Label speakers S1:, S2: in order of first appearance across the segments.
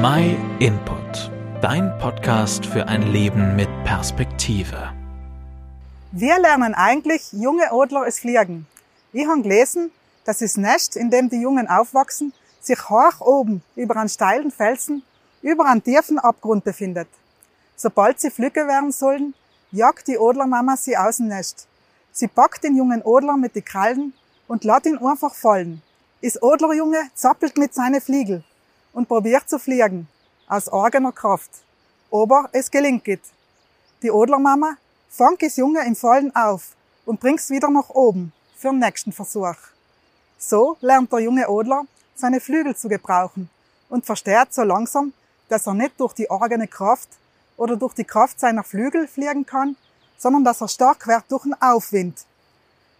S1: My Input, dein Podcast für ein Leben mit Perspektive.
S2: Wir lernen eigentlich junge Adler es Fliegen. Ich habe gelesen, dass das Nest, in dem die Jungen aufwachsen, sich hoch oben über einen steilen Felsen über einen tiefen Abgrund befindet. Sobald sie Flügge werden sollen, jagt die Adlermama sie aus dem Nest. Sie packt den jungen Adler mit den Krallen und lässt ihn einfach fallen. Das Adlerjunge zappelt mit seinen Fliegel und probiert zu fliegen, aus eigener Kraft. Aber es gelingt nicht. Die Adlermama fängt das Junge im Fallen auf und bringt's wieder nach oben für den nächsten Versuch. So lernt der junge Adler seine Flügel zu gebrauchen und versteht so langsam, dass er nicht durch die eigene Kraft oder durch die Kraft seiner Flügel fliegen kann, sondern dass er stark wird durch den Aufwind.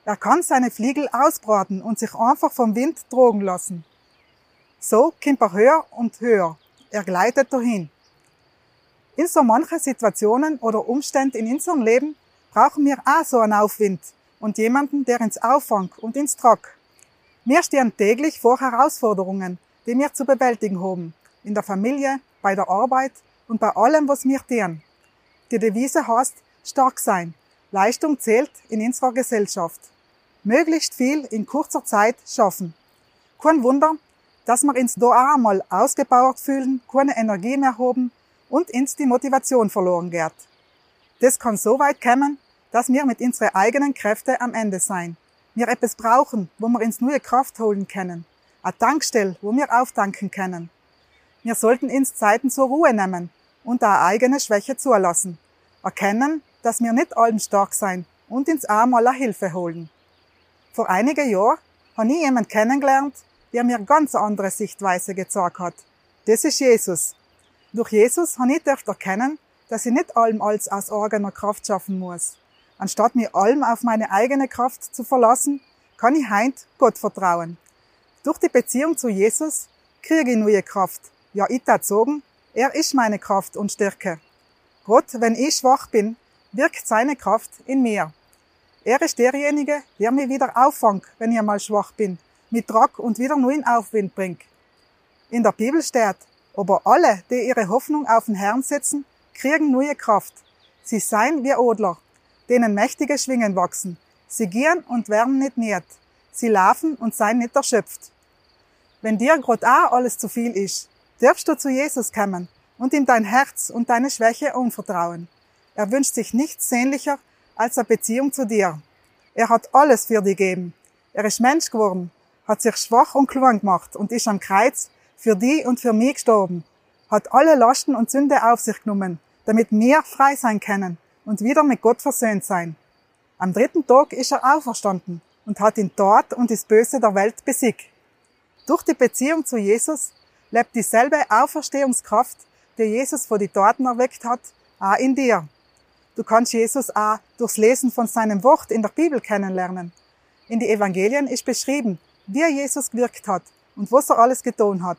S2: Er kann seine Flügel ausbraten und sich einfach vom Wind drogen lassen. So kommt er höher und höher. Er gleitet dahin. In so manchen Situationen oder Umständen in unserem Leben brauchen wir auch so einen Aufwind und jemanden, der uns auffängt und ins tragt. Wir stehen täglich vor Herausforderungen, die wir zu bewältigen haben. In der Familie, bei der Arbeit und bei allem, was wir tun. Die Devise heißt, stark sein. Leistung zählt in unserer Gesellschaft. Möglichst viel in kurzer Zeit schaffen. Kein Wunder, dass wir uns da auch einmal ausgebaut fühlen, keine Energie mehr haben und uns die Motivation verloren geht. Das kann so weit kommen, dass wir mit unseren eigenen Kräften am Ende sein. Wir etwas brauchen, wo wir uns neue Kraft holen können. Eine Tankstelle, wo wir auftanken können. Wir sollten uns Zeiten zur Ruhe nehmen und eine eigene Schwäche zulassen. Erkennen, dass wir nicht allem stark sein und uns auch mal Hilfe holen. Vor einigen Jahren habe ich jemanden kennengelernt, der mir ganz andere Sichtweise gezeigt hat. Das ist Jesus. Durch Jesus habe ich erkennen, dass ich nicht allem alles aus eigener Kraft schaffen muss. Anstatt mir allem auf meine eigene Kraft zu verlassen, kann ich heint Gott vertrauen. Durch die Beziehung zu Jesus kriege ich neue Kraft. Ja, ich sagen, er ist meine Kraft und Stärke. Gott, wenn ich schwach bin, wirkt seine Kraft in mir. Er ist derjenige, der mich wieder auffängt, wenn ich mal schwach bin, mit Druck und wieder neuen Aufwind bringt. In der Bibel steht, aber alle, die ihre Hoffnung auf den Herrn setzen, kriegen neue Kraft. Sie seien wie Adler, denen mächtige Schwingen wachsen. Sie gehen und werden nicht nährt. Sie laufen und seien nicht erschöpft. Wenn dir grad auch alles zu viel ist, darfst du zu Jesus kommen und ihm dein Herz und deine Schwäche anvertrauen. Er wünscht sich nichts sehnlicher als eine Beziehung zu dir. Er hat alles für dich gegeben. Er ist Mensch geworden, hat sich schwach und klein gemacht und ist am Kreuz für dich und für mich gestorben, hat alle Lasten und Sünde auf sich genommen, damit wir frei sein können und wieder mit Gott versöhnt sein. Am dritten Tag ist er auferstanden und hat ihn dort und das Böse der Welt besiegt. Durch die Beziehung zu Jesus lebt dieselbe Auferstehungskraft, die Jesus vor die Toten erweckt hat, auch in dir. Du kannst Jesus auch durchs Lesen von seinem Wort in der Bibel kennenlernen. In die Evangelien ist beschrieben, wie Jesus gewirkt hat und was er alles getan hat.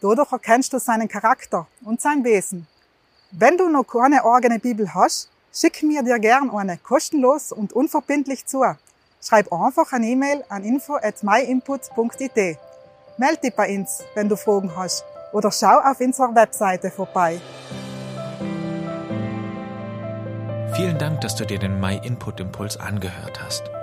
S2: Dadurch erkennst du seinen Charakter und sein Wesen. Wenn du noch keine eigene Bibel hast, schick mir dir gern eine kostenlos und unverbindlich zu. Schreib einfach eine E-Mail an info at myinput.it. Meld dich bei uns, wenn du Fragen hast oder schau auf unserer Webseite vorbei.
S1: Vielen Dank, dass du dir den My Input Impuls angehört hast.